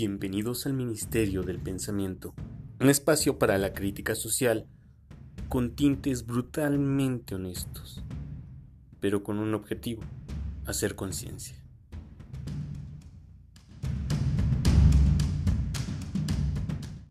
Bienvenidos al Ministerio del Pensamiento, un espacio para la crítica social con tintes brutalmente honestos, pero con un objetivo, hacer conciencia.